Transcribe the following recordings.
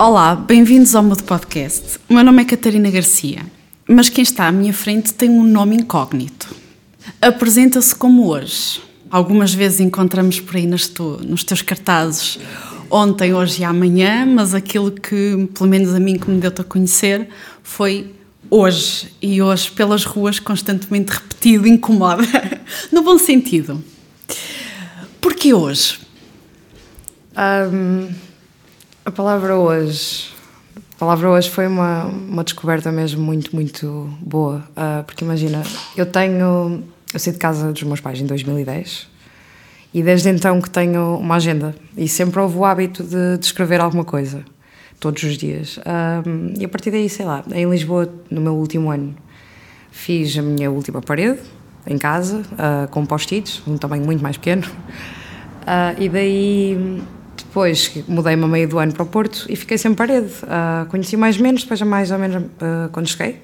Olá, bem-vindos ao meu podcast. O meu nome é Catarina Garcia, mas quem está à minha frente tem um nome incógnito. Apresenta-se como hoje. Algumas vezes encontramos por aí tu, nos teus cartazes ontem, hoje e amanhã, mas aquilo que, pelo menos a mim, que me deu-te a conhecer, foi hoje. E hoje, pelas ruas, constantemente repetido, incomoda. no bom sentido. Porquê hoje? Um, a palavra hoje. A palavra hoje foi uma, uma descoberta mesmo muito, muito boa. Uh, porque imagina, eu tenho. Eu saí de casa dos meus pais em 2010 e desde então que tenho uma agenda e sempre houve o hábito de, de escrever alguma coisa, todos os dias. Um, e a partir daí, sei lá, em Lisboa, no meu último ano, fiz a minha última parede em casa, uh, com post-its, um tamanho muito mais pequeno. Uh, e daí depois mudei-me a meio do ano para o Porto e fiquei sem parede. Uh, conheci mais ou menos, depois mais ou menos uh, quando cheguei.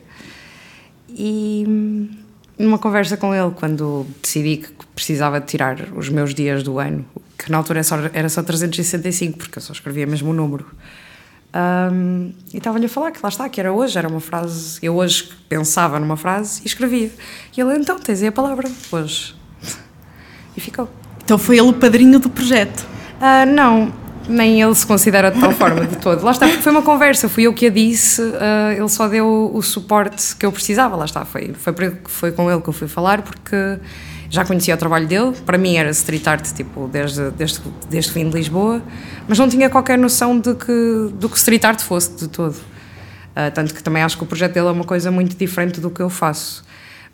E hum, numa conversa com ele, quando decidi que precisava de tirar os meus dias do ano, que na altura era só, era só 365, porque eu só escrevia mesmo o número. Um, e estava-lhe a falar que lá está, que era hoje, era uma frase. Eu hoje pensava numa frase e escrevia. E ele, então, tens aí a palavra, hoje. E ficou. Então foi ele o padrinho do projeto? Uh, não, nem ele se considera de tal forma de todo. Lá está, porque foi uma conversa, fui eu que a disse, uh, ele só deu o suporte que eu precisava, lá está, foi, foi, foi com ele que eu fui falar, porque já conhecia o trabalho dele, para mim era street art, tipo, desde, desde, desde que vim de Lisboa, mas não tinha qualquer noção de que, do que street art fosse de todo. Uh, tanto que também acho que o projeto dele é uma coisa muito diferente do que eu faço.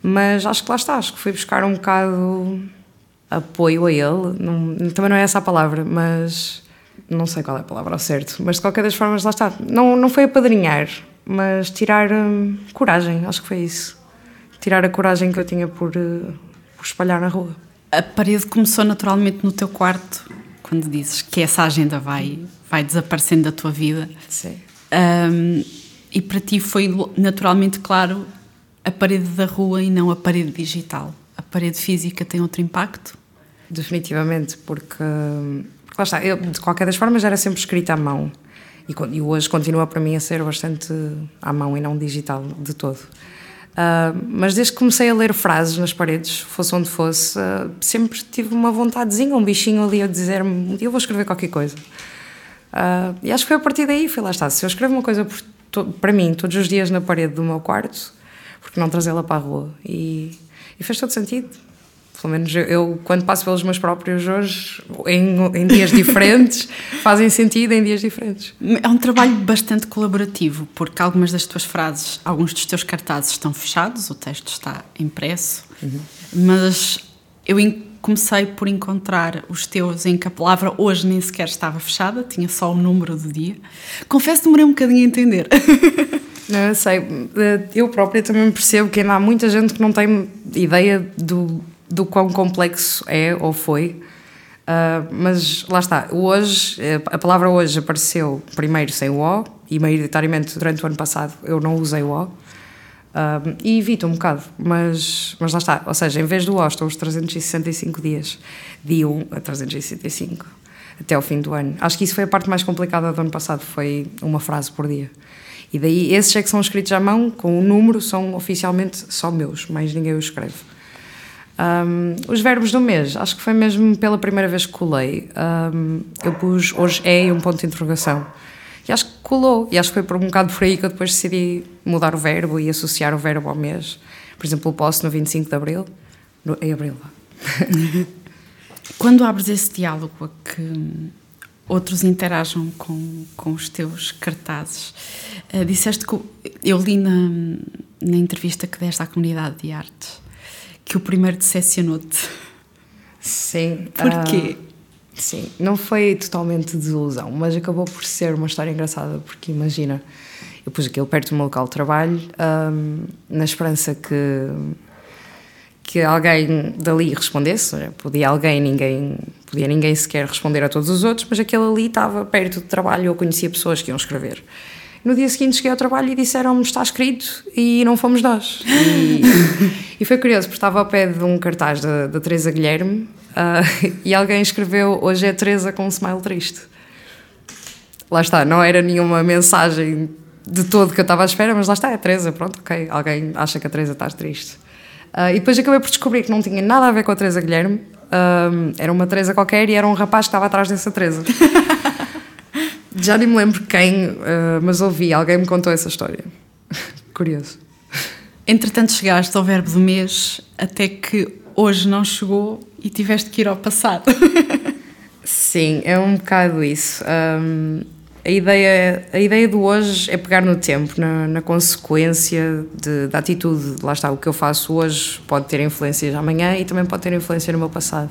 Mas acho que lá está, acho que fui buscar um bocado apoio a ele, não, também não é essa a palavra, mas não sei qual é a palavra ao certo, mas de qualquer das formas, lá está. Não, não foi apadrinhar, mas tirar hum, coragem, acho que foi isso. Tirar a coragem que eu tinha por, uh, por espalhar na rua. A parede começou naturalmente no teu quarto, quando dizes que essa agenda vai, vai desaparecendo da tua vida. Sim. Um, e para ti foi naturalmente claro a parede da rua e não a parede digital. A parede física tem outro impacto? Definitivamente, porque hum, lá está, eu, de qualquer das formas era sempre escrita à mão. E, e, hoje continua para mim a ser bastante à mão e não digital de todo. Uh, mas desde que comecei a ler frases nas paredes, fosse onde fosse, uh, sempre tive uma vontadezinha, um bichinho ali a dizer-me: eu vou escrever qualquer coisa. Uh, e acho que foi a partir daí, foi lá está. Se eu escrevo uma coisa para mim todos os dias na parede do meu quarto, porque não trazê-la para a rua? E, e fez todo sentido. Pelo menos eu, eu, quando passo pelos meus próprios hoje, em, em dias diferentes, fazem sentido em dias diferentes. É um trabalho bastante colaborativo, porque algumas das tuas frases, alguns dos teus cartazes estão fechados, o texto está impresso, uhum. mas eu comecei por encontrar os teus em que a palavra hoje nem sequer estava fechada, tinha só o número do dia. Confesso que demorei um bocadinho a entender. Não, eu sei, eu própria também percebo que ainda há muita gente que não tem ideia do do quão complexo é ou foi. Uh, mas lá está, hoje, a palavra hoje apareceu primeiro sem o O e maioritariamente durante o ano passado eu não usei o O. Uh, e evito um bocado, mas, mas lá está, ou seja, em vez do O estão os 365 dias, de 1 a 365, até ao fim do ano. Acho que isso foi a parte mais complicada do ano passado, foi uma frase por dia. E daí, esses é que são escritos à mão, com o número, são oficialmente só meus, mais ninguém os escreve. Um, os verbos do mês, acho que foi mesmo pela primeira vez que colei. Um, eu pus hoje é e um ponto de interrogação. E acho que colou. E acho que foi por um bocado por aí que eu depois decidi mudar o verbo e associar o verbo ao mês. Por exemplo, o posso no 25 de abril. No, em abril. Quando abres esse diálogo a que outros interajam com, com os teus cartazes, uh, disseste que eu li na, na entrevista que deste à comunidade de artes que o primeiro decepcionou-te. Sim. Porquê? Uh, sim, não foi totalmente desilusão, mas acabou por ser uma história engraçada, porque imagina, eu pus aquilo perto do meu local de trabalho, um, na esperança que que alguém dali respondesse, podia alguém, ninguém, podia ninguém sequer responder a todos os outros, mas aquele ali estava perto do trabalho, eu conhecia pessoas que iam escrever. No dia seguinte cheguei ao trabalho e disseram-me está escrito e não fomos nós. E, e, foi curioso, porque estava ao pé de um cartaz da, Teresa Guilherme uh, e alguém escreveu hoje é Teresa com um smile triste. lá está, não era nenhuma mensagem de todo que eu estava à espera, mas lá está, é a Teresa, pronto, ok, alguém acha que a Teresa está triste. Uh, e depois acabei por descobrir que não tinha nada a ver com a Teresa Guilherme, uh, era uma Teresa qualquer e era um rapaz que estava atrás dessa Teresa. Já nem me lembro quem, uh, mas ouvi, alguém me contou essa história. Curioso. Entretanto, chegaste ao verbo do mês até que hoje não chegou e tiveste que ir ao passado. Sim, é um bocado isso. Um, a, ideia, a ideia do hoje é pegar no tempo, na, na consequência de, da atitude. Lá está, o que eu faço hoje pode ter influências amanhã e também pode ter influência no meu passado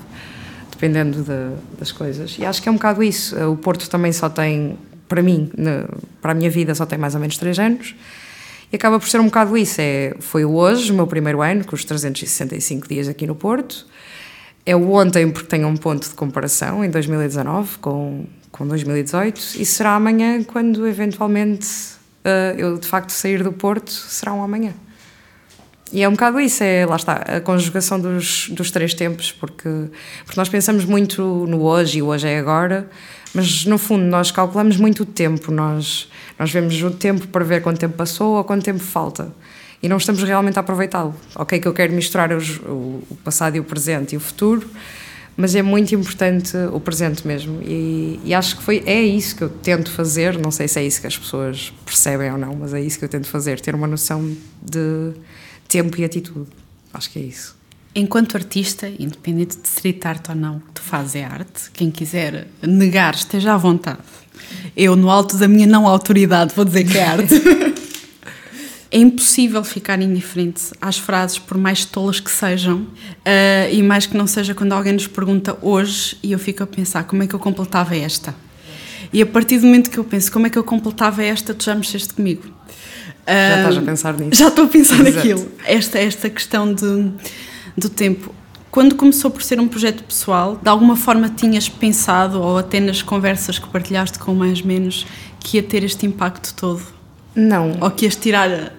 dependendo de, das coisas. E acho que é um bocado isso. O Porto também só tem, para mim, para a minha vida, só tem mais ou menos 3 anos. E acaba por ser um bocado isso. É, foi hoje, o meu primeiro ano, com os 365 dias aqui no Porto. É o ontem, porque tenho um ponto de comparação, em 2019, com, com 2018. E será amanhã, quando eventualmente uh, eu de facto sair do Porto, será um amanhã. E é um bocado isso, é, lá está, a conjugação dos, dos três tempos, porque, porque nós pensamos muito no hoje e o hoje é agora, mas no fundo nós calculamos muito o tempo, nós, nós vemos o tempo para ver quanto tempo passou ou quanto tempo falta e não estamos realmente a aproveitá-lo. Ok, que eu quero misturar os, o, o, passado e o presente e o futuro, mas é muito importante o presente mesmo. E, e, acho que foi, é isso que eu tento fazer. Não sei se é isso que as pessoas percebem ou não, mas é isso que eu tento fazer: ter uma noção de tempo e atitude. Acho que é isso. Enquanto artista, independente de street art ou não, tu fazes é arte. Quem quiser negar, esteja à vontade. Eu, no alto da minha não autoridade, vou dizer que é arte. é impossível ficar indiferente às frases, por mais tolas que sejam, uh, e mais que não seja quando alguém nos pergunta hoje e eu fico a pensar como é que eu completava esta. E a partir do momento que eu penso como é que eu completava esta, tu já mexeste comigo. Já estás a pensar nisso? Já estou a pensar Exato. naquilo. Esta, esta questão de, do tempo. Quando começou por ser um projeto pessoal, de alguma forma tinhas pensado, ou até nas conversas que partilhaste com mais menos, que ia ter este impacto todo? Não. Ou que ias tirar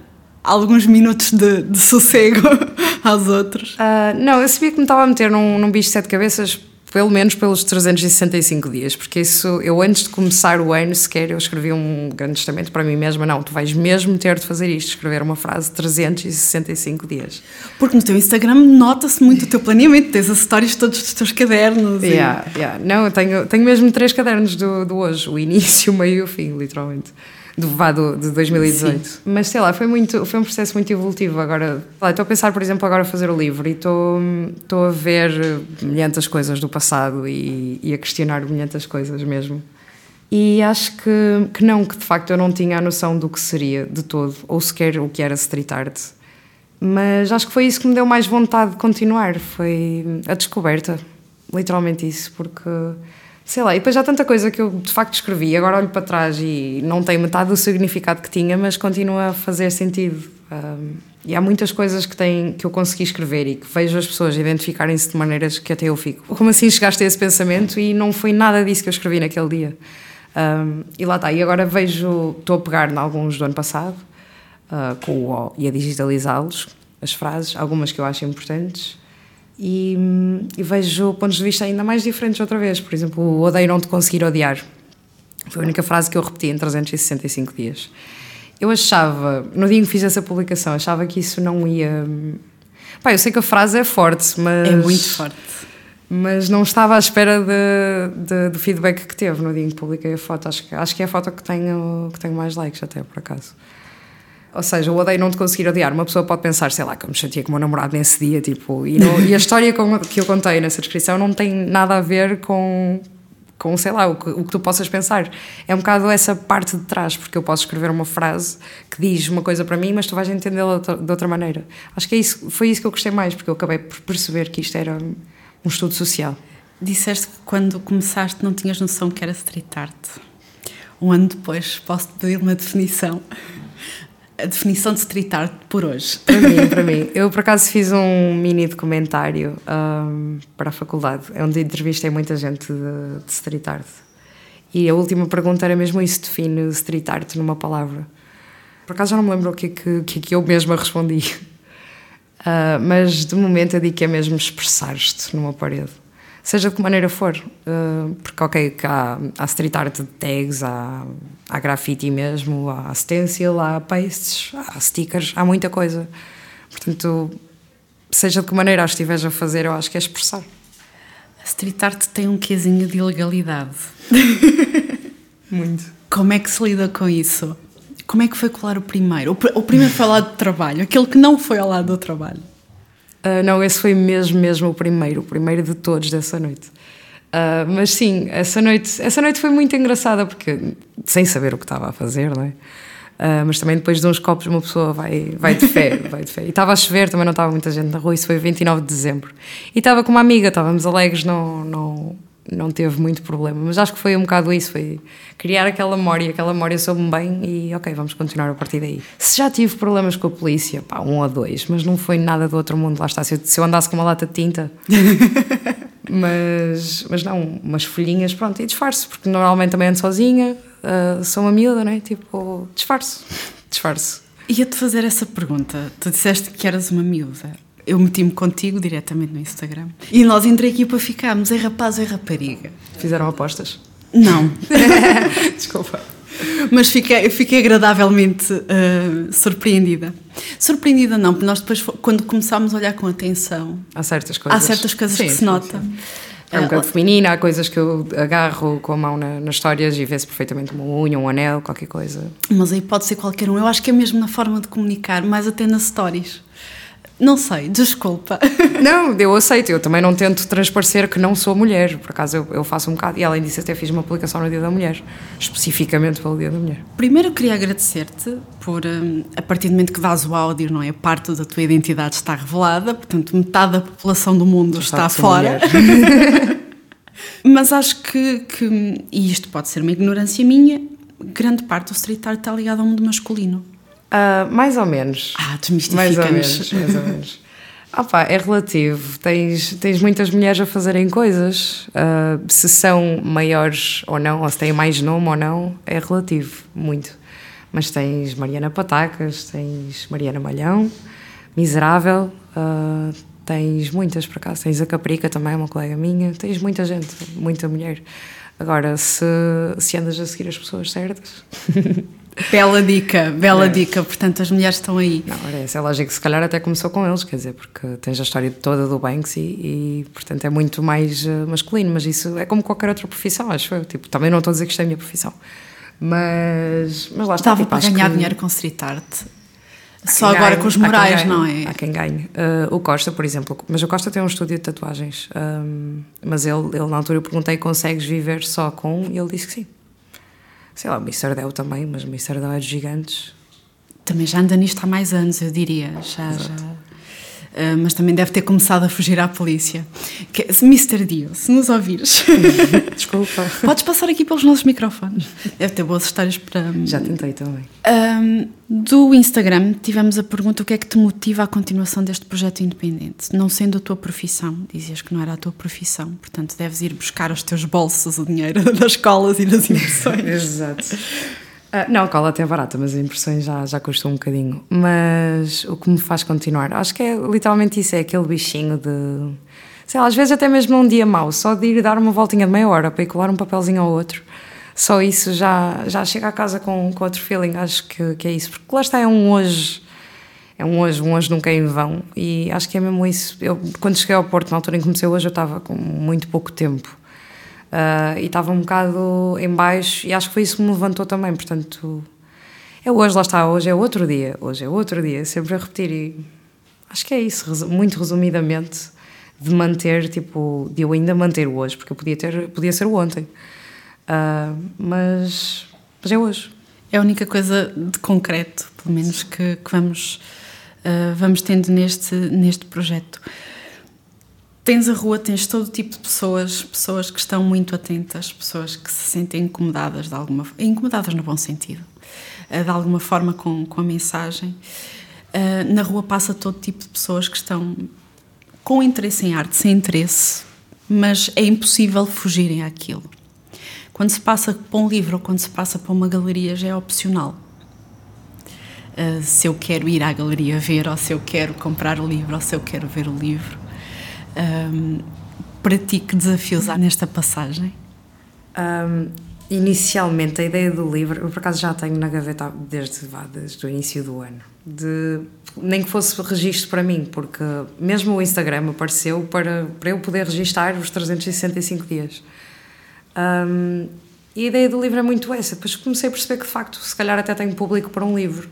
alguns minutos de, de sossego aos outros? Uh, não, eu sabia que me estava a meter num, num bicho de sete cabeças pelo menos pelos 365 dias, porque isso, eu antes de começar o ano sequer, eu escrevi um grande testamento para mim mesma, não, tu vais mesmo ter de fazer isto, escrever uma frase de 365 dias. Porque no teu Instagram nota-se muito o teu planeamento, tens as histórias todos dos teus cadernos. Yeah, e... yeah. Não, eu tenho, tenho mesmo três cadernos do, do hoje, o início, o meio e o fim, literalmente do Vado de 2018. Sim. Mas sei lá, foi, muito, foi um processo muito evolutivo. Agora, estou a pensar, por exemplo, agora a fazer o livro e estou, a ver milhentas coisas do passado e, e a questionar milhentas coisas mesmo. E acho que, que não, que de facto eu não tinha a noção do que seria de todo, ou sequer o que era street art. Mas acho que foi isso que me deu mais vontade de continuar, foi a descoberta, literalmente isso, porque sei lá, e depois há tanta coisa que eu de facto escrevi, agora olho para trás e não tem metade do significado que tinha, mas continua a fazer sentido. Um, e há muitas coisas que, tem, que eu consegui escrever e que vejo as pessoas identificarem-se de maneiras que até eu fico. Como assim chegaste a esse pensamento e não foi nada disso que eu escrevi naquele dia? Um, e lá está, e agora vejo, estou a pegar em alguns do ano passado uh, com o O e a digitalizá-los, as frases, algumas que eu acho importantes e, e, vejo pontos de vista ainda mais diferentes outra vez. Por exemplo, o odeio não te conseguir odiar. Foi a única frase que eu repeti em 365 dias. Eu achava, no dia em que fiz essa publicação, achava que isso não ia. Pá, eu sei que a frase é forte, mas. É muito forte. Mas não estava à espera de, de, do feedback que teve no dia em que publiquei a foto. Acho que, acho que é a foto que tenho, que tenho mais likes, até por acaso. Ou seja, o odeio não te conseguir odiar. Uma pessoa pode pensar, sei lá, que eu me com o meu namorado nesse dia, tipo, e, não, e a história que eu contei nessa descrição não tem nada a ver com, com sei lá, o que, o que tu possas pensar. É um bocado essa parte de trás, porque eu posso escrever uma frase que diz uma coisa para mim, mas tu vais entendê-la de outra maneira. Acho que é isso, foi isso que eu gostei mais, porque eu acabei por perceber que isto era um estudo social. Disseste que quando começaste não tinhas noção que era street art. Um ano depois posso-te pedir uma definição a definição de street art por hoje? Para mim, para mim. Eu, por acaso, fiz um mini documentário um, para a faculdade, onde entrevistei muita gente de, de, street art. E a última pergunta era mesmo isso: define street art numa palavra. Por acaso já não me lembro o que, que, que eu mesma respondi. Uh, mas de momento eu digo que é mesmo expressar-te numa parede. Seja de que maneira for. Uh, porque, ok, há, há street art de tags, há, há grafite mesmo, há stencil, há pastes, há stickers, há muita coisa. Portanto, seja de que maneira as estiveres a fazer, eu acho que é expressar. A street art tem um quesinho de ilegalidade. Muito. Como é que se lida com isso? Como é que foi colar o primeiro? O, primeiro foi ao lado do trabalho, aquele que não foi ao lado do trabalho. Uh, não, esse foi mesmo, mesmo o primeiro, o primeiro de todos dessa noite. Uh, mas sim, essa noite, essa noite foi muito engraçada porque sem saber o que estava a fazer, não é? Uh, mas também depois de uns copos uma pessoa vai, vai de fé, vai de fé. E estava a chover, também não estava muita gente na rua, isso foi 29 de dezembro. E estava com uma amiga, estávamos alegres, não, não, não teve muito problema. Mas acho que foi um bocado isso, foi criar aquela memória, aquela memória soube-me bem e ok, vamos continuar a partir daí. Se já tive problemas com a polícia, pá, um ou dois, mas não foi nada do outro mundo, lá está. Se eu, se eu andasse com uma lata de tinta... mas, mas não, umas folhinhas, pronto, e disfarço, porque normalmente também ando sozinha, uh, sou uma miúda, né? Tipo, disfarço, disfarço. Ia-te fazer essa pergunta. Tu disseste que eras uma miúda. Eu meti-me contigo diretamente no Instagram. E nós entre a equipa ficámos, é rapaz ou é rapariga. Fizeram apostas? Não. Desculpa. Mas fiquei, fiquei agradavelmente uh, surpreendida. Surpreendida não, porque nós depois, quando começámos a olhar com atenção... Há certas coisas. Há certas coisas sim, que se sim, nota. Sim. É um bocado feminina, há coisas que eu agarro com a mão na, nas histórias e vê-se perfeitamente uma unha, um anel, qualquer coisa. Mas aí pode ser qualquer um. Eu acho que é mesmo na forma de comunicar, mais até nas stories. Não sei, desculpa. Não, eu aceito, eu também não tento transparecer que não sou mulher, por acaso eu, eu, faço um bocado, e além disso até fiz uma publicação no Dia da Mulher, especificamente pelo Dia da Mulher. Primeiro eu queria agradecer-te por, um, a partir do momento que dás o áudio, não é? Parte da tua identidade está revelada, portanto metade da população do mundo está, está fora. Mas acho que, que, e isto pode ser uma ignorância minha, grande parte do street art está ligado ao mundo masculino. Uh, mais ou menos. Ah, desmistifica-nos. Mais ou menos, mais ou menos. Ah pá, é relativo. Tens, tens muitas mulheres a fazerem coisas. Uh, se são maiores ou não, ou se têm mais nome ou não, é relativo, muito. Mas tens Mariana Patacas, tens Mariana Malhão, Miserável, uh, tens muitas por acaso. Tens a Caprica também, uma colega minha. Tens muita gente, muita mulher. Agora, se, se andas a seguir as pessoas certas. Bela dica, bela é. dica. Portanto, as mulheres estão aí. Não, era essa é lógico que se calhar até começou com eles, quer dizer, porque tens a história toda do Banksy e, portanto, é muito mais uh, masculino. Mas isso é como qualquer outra profissão, acho eu. Tipo, também não estou a dizer que isto é a minha profissão. Mas, mas lá está. Estava tipo, para ganhar que... dinheiro com street art. Só agora ganhe, com os morais, não é? Há quem ganhe. Uh, o Costa, por exemplo, mas o Costa tem um estúdio de tatuagens. Um, mas ele, ele, na altura, eu perguntei: consegues viver só com? E ele disse que sim sei lá, o Missardel também, mas o Missardel é de gigantes. Também já anda nisto há mais anos, eu diria. Já, já, Uh, mas também deve ter começado a fugir à polícia. Que, Mr. Dio, se nos ouvires, desculpa. Podes passar aqui pelos nossos microfones. Deve ter boas histórias para. Já tentei também. Um, do Instagram tivemos a pergunta: o que é que te motiva à continuação deste projeto independente? Não sendo a tua profissão, dizias que não era a tua profissão, portanto deves ir buscar os teus bolsos o dinheiro das escolas e das impressões. Exato. Uh, não, cola até é barata, mas as impressões já, já custam um bocadinho. Mas o que me faz continuar, acho que é literalmente isso: é aquele bichinho de. Sei lá, às vezes até mesmo num dia mau, só de ir dar uma voltinha de meia hora para ir colar um papelzinho ao outro. Só isso já, já chega a casa com, com outro feeling. Acho que, que é isso. Porque lá está, é um hoje. É um hoje, um hoje nunca é em vão. E acho que é mesmo isso. Eu, quando cheguei ao Porto, na altura em que comecei hoje, eu estava com muito pouco tempo Uh, e estava um bocado em baixo e acho que foi isso que me levantou também, portanto é hoje, lá está, hoje é outro dia, hoje é outro dia, sempre a repetir e acho que é isso, muito resumidamente de manter, tipo, de eu ainda manter o hoje, porque eu podia ter, podia ser o ontem. Uh, mas, mas é hoje. É a única coisa de concreto, pelo menos que, que vamos, uh, vamos tendo neste, neste projeto tens a rua, tens todo tipo de pessoas, pessoas que estão muito atentas, pessoas que se sentem incomodadas de alguma incomodadas no bom sentido, eh, de alguma forma com, com a mensagem. Eh, na rua passa todo tipo de pessoas que estão com interesse em arte, sem interesse, mas é impossível fugirem àquilo. Quando se passa para um livro ou quando se passa para uma galeria já é opcional. Uh, se eu quero ir à galeria ver, ou se eu quero comprar o livro, ou se eu quero ver o livro. Um, para ti que desafios há nesta passagem? Um, inicialmente, a ideia do livro, eu por acaso já tenho na gaveta desde, desde o início do ano. De, nem que fosse registro para mim, porque mesmo o Instagram apareceu para, para eu poder registar os 365 dias. Um, e a ideia do livro é muito essa. Depois comecei a perceber que, de facto, se calhar até tenho público para um livro.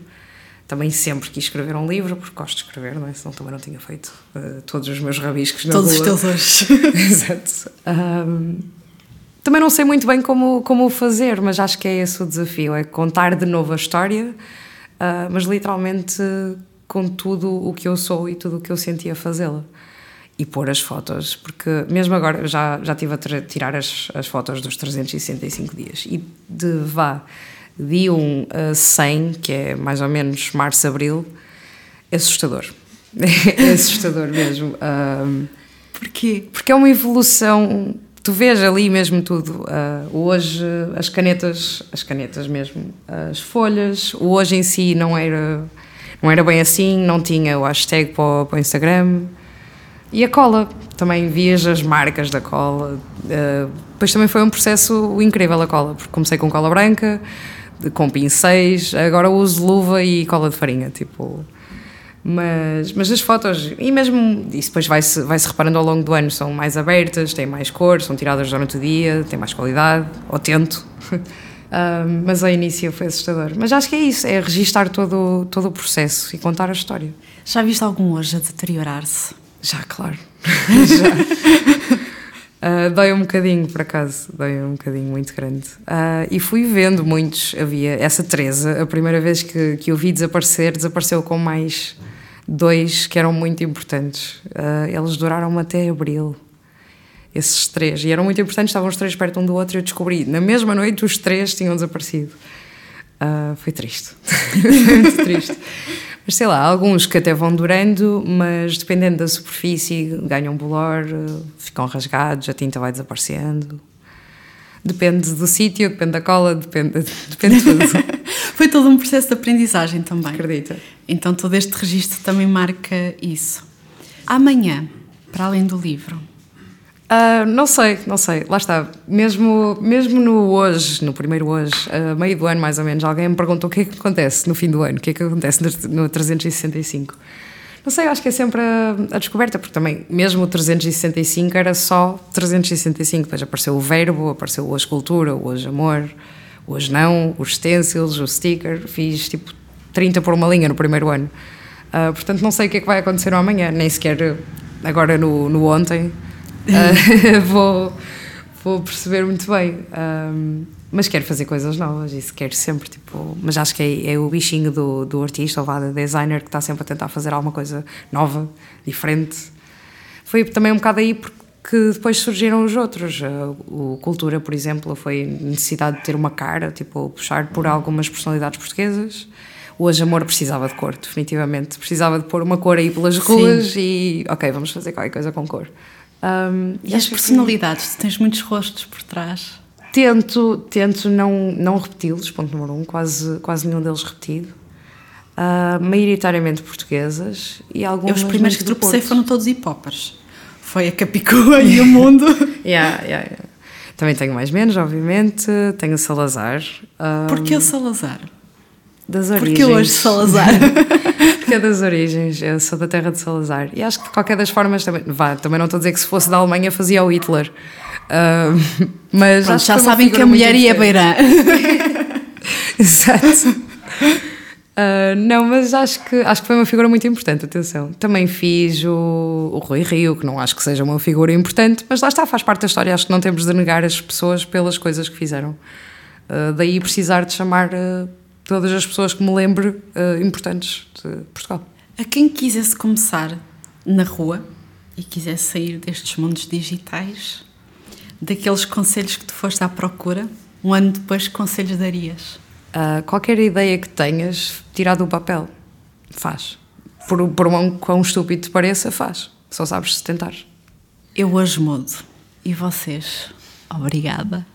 Também sempre quis escrever um livro, porque gosto de escrever, não é? Senão também não tinha feito uh, todos os meus rabiscos na Todos rua. os teus. Exato. Um, também não sei muito bem como, como o fazer, mas acho que é esse o desafio: é contar de novo a história, uh, mas literalmente com tudo o que eu sou e tudo o que eu sentia fazê-la. E pôr as fotos, porque mesmo agora já, já estive a tirar as, as fotos dos 365 dias e de vá de 1 a 100, que é mais ou menos março-abril, é assustador. é assustador mesmo. Um, Porquê? Porque é uma evolução tu vês ali mesmo tudo. Uh, hoje as canetas, as canetas mesmo, as folhas, o hoje em si não era, não era bem assim, não tinha o hashtag para o, para o Instagram. E a cola, também vias as marcas da cola. Uh, depois também foi um processo incrível a cola, porque comecei com cola branca, com pincéis, agora uso luva e cola de farinha, tipo... Mas, mas as fotos, e mesmo isso depois vai-se vai -se reparando ao longo do ano, são mais abertas, têm mais cor, são tiradas durante o dia, têm mais qualidade, ou tento. um, mas ao início foi assustador. Mas acho que é isso, é registar todo, todo o processo e contar a história. Já viste algum hoje a deteriorar-se? Já, claro. Já. Uh, dói um bocadinho, por acaso, dói um bocadinho muito grande. Uh, e fui vendo muitos. Havia essa Teresa, a primeira vez que, que eu vi desaparecer, desapareceu com mais dois que eram muito importantes. Uh, eles duraram até abril, esses três. E eram muito importantes, estavam os três perto um do outro e eu descobri. Na mesma noite, os três tinham desaparecido. foi triste. muito triste. Mas sei lá, alguns que até vão durando, mas dependendo da superfície, ganham bolor, ficam rasgados, a tinta vai desaparecendo. Depende do sítio, depende da cola, depende, depende de tudo. Foi todo um processo de aprendizagem também. Acredita. Então todo este registro também marca isso. Amanhã, para além do livro, Uh, não sei, não sei, lá está. Mesmo, mesmo no hoje, no primeiro hoje, uh, meio do ano mais ou menos, alguém me perguntou o que é que acontece no fim do ano, o que é que acontece no, no 365. Não sei, acho que é sempre a, a, descoberta, porque também, mesmo o 365 era só 365, depois apareceu o verbo, apareceu hoje cultura, hoje amor, hoje não, os stencils, o sticker, fiz tipo 30 por uma linha no primeiro ano. Uh, portanto, não sei o que é que vai acontecer amanhã, nem sequer agora no, no ontem uh, vou, vou perceber muito bem. Um, mas quero fazer coisas novas, isso quero sempre, tipo. Mas acho que é, é o bichinho do, do artista ou do designer que está sempre a tentar fazer alguma coisa nova, diferente. Foi também um bocado aí porque depois surgiram os outros. O Cultura, por exemplo, foi necessidade de ter uma cara, tipo, puxar por algumas personalidades portuguesas. Hoje Amor precisava de cor, definitivamente. Precisava de pôr uma cor aí pelas ruas Sim. e, ok, vamos fazer qualquer coisa com cor. Um, e as personalidades? Tu tens muitos rostos por trás? Tento, tento não, não repeti-los, ponto número um, quase, quase nenhum deles repetido. Uh, maioritariamente portuguesas e algumas. Eu, os primeiros que tropecei foram todos hipóperos. Foi a Capicua e o Mundo. yeah, yeah, yeah. Também tenho mais menos, obviamente. Tenho o Salazar. Um, Porquê o Salazar? Das origens. Porque hoje Salazar. Porque é das origens, eu sou da terra de Salazar. E acho que de qualquer das formas, também, vá, também não estou a dizer que se fosse da Alemanha fazia o Hitler. Uh, mas Pronto, já sabem que a mulher ia beirã. Exato. Uh, não, mas acho que, acho que foi uma figura muito importante, atenção. Também fiz o, o Rui Rio, que não acho que seja uma figura importante, mas lá está, faz parte da história. Acho que não temos de negar as pessoas pelas coisas que fizeram. Uh, daí precisar de chamar uh, todas as pessoas que me lembre uh, importantes de Portugal. A quem quisesse começar na rua e quisesse sair destes mundos digitais, daqueles conselhos que tu foste à procura, um ano depois, que conselhos darias? Uh, qualquer ideia que tenhas, tirar do papel, faz. Por, por um quão estúpido te pareça, faz. Só sabes se tentar. Eu hoje mudo. E vocês? Obrigada.